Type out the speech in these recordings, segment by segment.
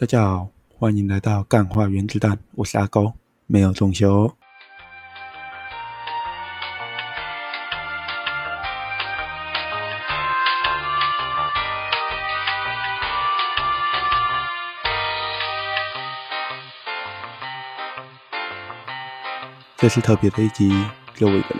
大家好，欢迎来到干化原子弹，我是阿高，没有中修。这是特别的一集，只有我一个人。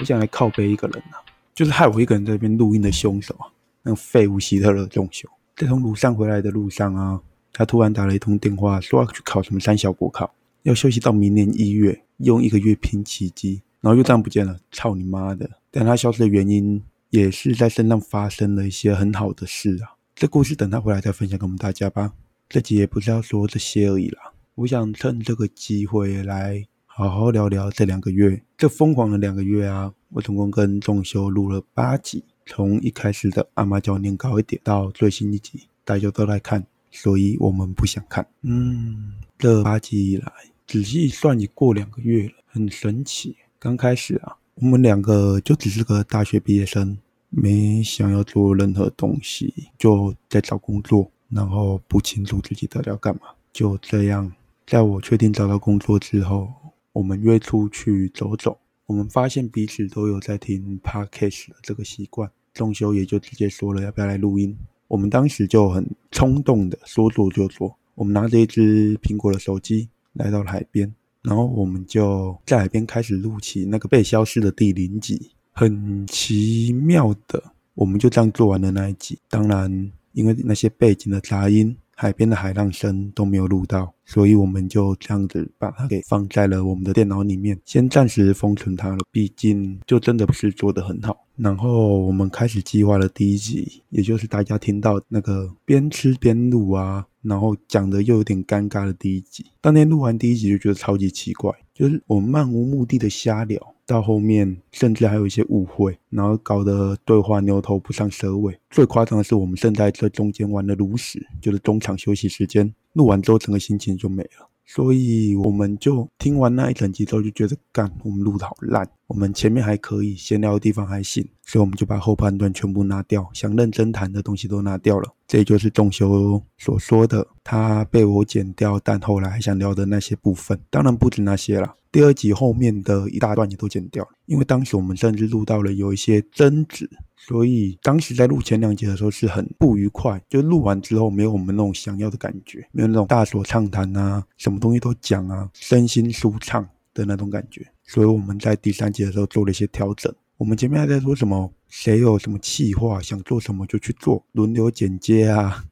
我想来靠背一个人啊，就是害我一个人在这边录音的凶手啊，那个废物希特勒中休。在从庐山回来的路上啊，他突然打了一通电话，说要去考什么三小国考，要休息到明年一月，用一个月拼奇迹，然后又这样不见了，操你妈的！但他消失的原因也是在身上发生了一些很好的事啊。这故事等他回来再分享给我们大家吧。这集也不是要说这些而已啦，我想趁这个机会来。好好聊聊这两个月，这疯狂的两个月啊！我总共跟仲修录了八集，从一开始的阿妈教念高一点，到最新一集，大家都来看，所以我们不想看。嗯，这八集以来，仔细算也过两个月了，很神奇。刚开始啊，我们两个就只是个大学毕业生，没想要做任何东西，就在找工作，然后不清楚自己到底要干嘛。就这样，在我确定找到工作之后。我们约出去走走，我们发现彼此都有在听 podcast 的这个习惯，仲修也就直接说了要不要来录音。我们当时就很冲动的说做就做，我们拿着一只苹果的手机来到了海边，然后我们就在海边开始录起那个被消失的第零集。很奇妙的，我们就这样做完了那一集。当然，因为那些背景的杂音。海边的海浪声都没有录到，所以我们就这样子把它给放在了我们的电脑里面，先暂时封存它了。毕竟就真的不是做的很好。然后我们开始计划了第一集，也就是大家听到那个边吃边录啊，然后讲的又有点尴尬的第一集。当天录完第一集就觉得超级奇怪，就是我们漫无目的的瞎聊。到后面甚至还有一些误会，然后搞得对话牛头不上蛇尾。最夸张的是，我们正在这中间玩的炉屎，就是中场休息时间。录完之后，整个心情就没了。所以我们就听完那一整集之后，就觉得干，我们录的好烂。我们前面还可以闲聊的地方还行，所以我们就把后半段全部拿掉，想认真谈的东西都拿掉了。这就是仲修所说的，他被我剪掉，但后来还想聊的那些部分，当然不止那些了。第二集后面的一大段也都剪掉了，因为当时我们甚至录到了有一些争执，所以当时在录前两集的时候是很不愉快，就录完之后没有我们那种想要的感觉，没有那种大所畅谈啊，什么东西都讲啊，身心舒畅的那种感觉。所以我们在第三集的时候做了一些调整。我们前面还在说什么，谁有什么气话想做什么就去做，轮流剪接啊，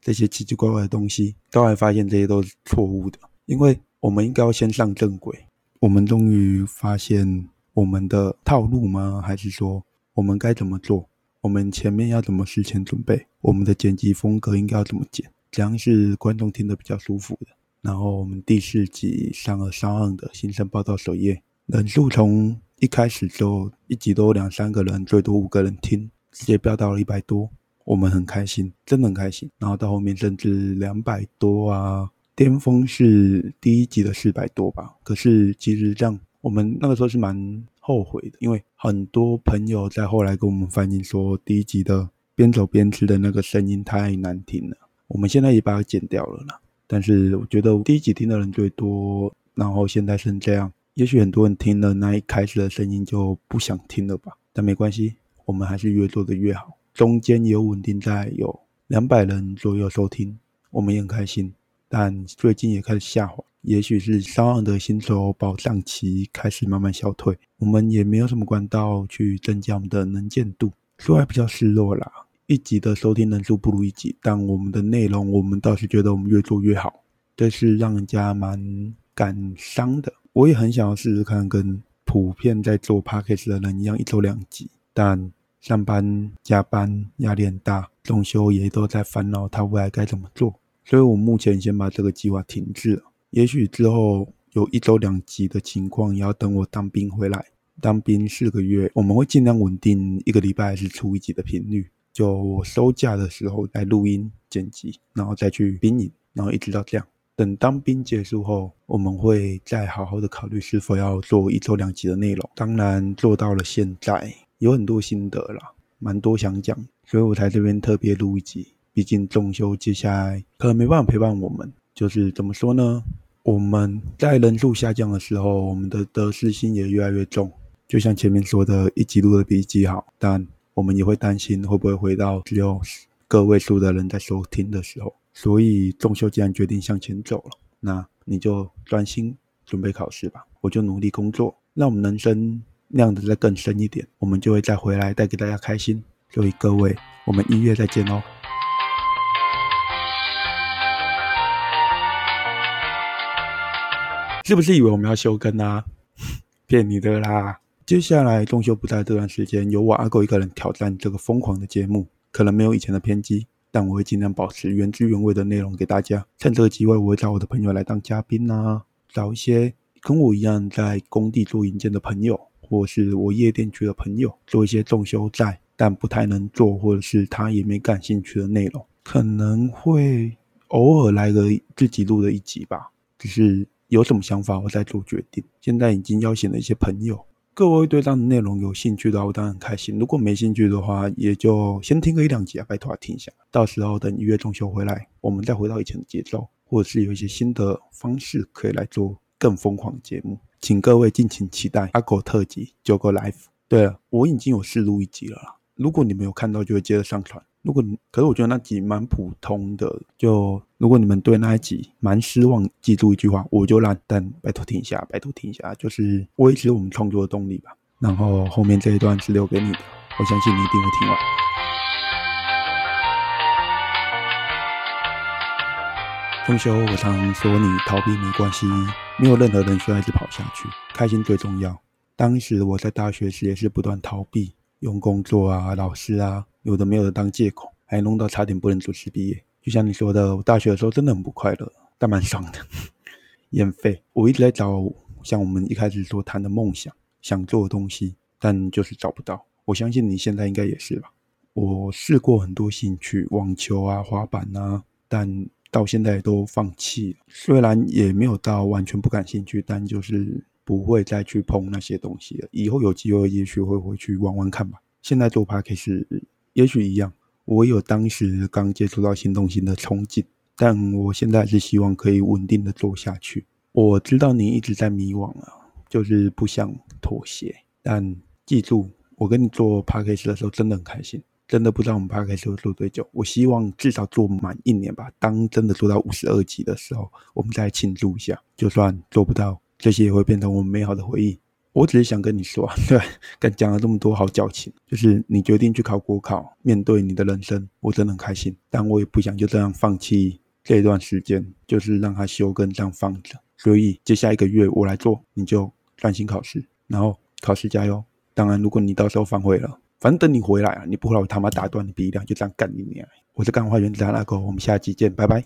这些奇奇怪怪的东西，都还发现这些都是错误的，因为我们应该要先上正轨。我们终于发现我们的套路吗？还是说我们该怎么做？我们前面要怎么事前准备？我们的剪辑风格应该要怎么剪？这样是观众听得比较舒服的。然后我们第四集上了上岸的新生报道首页，人数从一开始就一集都两三个人，最多五个人听，直接飙到了一百多，我们很开心，真的很开心。然后到后面甚至两百多啊。巅峰是第一集的四百多吧，可是其实这样，我们那个时候是蛮后悔的，因为很多朋友在后来跟我们反映说，第一集的边走边吃的那个声音太难听了。我们现在也把它剪掉了啦。但是我觉得第一集听的人最多，然后现在是这样，也许很多人听了那一开始的声音就不想听了吧。但没关系，我们还是越做的越好，中间有稳定在有两百人左右收听，我们也很开心。但最近也开始下滑，也许是商岸的薪酬保障期开始慢慢消退，我们也没有什么管道去增加我们的能见度，所以比较失落啦。一集的收听人数不如一集，但我们的内容，我们倒是觉得我们越做越好，这是让人家蛮感伤的。我也很想要试试看，跟普遍在做 p a c k a g e 的人一样，一周两集。但上班加班压力很大，中休也都在烦恼他未来该怎么做。所以我目前先把这个计划停滞了，也许之后有一周两集的情况，也要等我当兵回来。当兵四个月，我们会尽量稳定一个礼拜是出一集的频率。就我收假的时候来录音剪辑，然后再去兵营，然后一直到这样。等当兵结束后，我们会再好好的考虑是否要做一周两集的内容。当然做到了现在，有很多心得啦，蛮多想讲，所以我才这边特别录一集。毕竟中修接下来可能没办法陪伴我们。就是怎么说呢？我们在人数下降的时候，我们的得失心也越来越重。就像前面说的，一级录的比一级好，但我们也会担心会不会回到只有个位数的人在收听的时候。所以中修既然决定向前走了，那你就专心准备考试吧，我就努力工作，让我们人生亮得再更深一点，我们就会再回来带给大家开心。所以各位，我们一月再见哦。是不是以为我们要休更啊？骗你的啦！接下来中秋不在这段时间，由我阿狗一个人挑战这个疯狂的节目，可能没有以前的偏激，但我会尽量保持原汁原味的内容给大家。趁这个机会，我会找我的朋友来当嘉宾啊，找一些跟我一样在工地做硬件的朋友，或是我夜店区的朋友，做一些中秋在但不太能做，或者是他也没感兴趣的内容，可能会偶尔来个自己录的一集吧，只是。有什么想法，我再做决定。现在已经邀请了一些朋友，各位对这样的内容有兴趣的话，我当然很开心。如果没兴趣的话，也就先听个一两集啊，拜托听一下。到时候等一月中秋回来，我们再回到以前的节奏，或者是有一些新的方式可以来做更疯狂的节目，请各位敬请期待阿狗特辑九个 life。对了，我已经有试录一集了啦，如果你没有看到，就会接着上传。如果可是我觉得那集蛮普通的，就如果你们对那一集蛮失望，记住一句话，我就烂，但拜托停一下，拜托停一下，就是维持我们创作的动力吧。然后后面这一段是留给你的，我相信你一定会听完。中秋，我常说你逃避没关系，没有任何人需要一直跑下去，开心最重要。当时我在大学时也是不断逃避，用工作啊、老师啊。有的没有的当借口，还弄到差点不能准时毕业。就像你说的，我大学的时候真的很不快乐，但蛮爽的。免费，我一直在找像我们一开始所谈的梦想、想做的东西，但就是找不到。我相信你现在应该也是吧？我试过很多兴趣，网球啊、滑板啊，但到现在都放弃了。虽然也没有到完全不感兴趣，但就是不会再去碰那些东西了。以后有机会，也许会回去玩玩看吧。现在做 p a r 是。也许一样，我有当时刚接触到新东西的憧憬，但我现在是希望可以稳定的做下去。我知道你一直在迷惘啊，就是不想妥协。但记住，我跟你做 p a c k a g e 的时候真的很开心，真的不知道我们 p a c k a g e 会做多久。我希望至少做满一年吧。当真的做到五十二级的时候，我们再庆祝一下。就算做不到，这些也会变成我们美好的回忆。我只是想跟你说，对，跟讲了这么多好矫情，就是你决定去考国考，面对你的人生，我真的很开心。但我也不想就这样放弃这一段时间，就是让它休根这样放着。所以接下一个月我来做，你就专心考试，然后考试加油。当然，如果你到时候反悔了，反正等你回来啊，你不回来我他妈打断你鼻梁，就这样干你娘！我是干花原子阿拉狗，我们下期见，拜拜。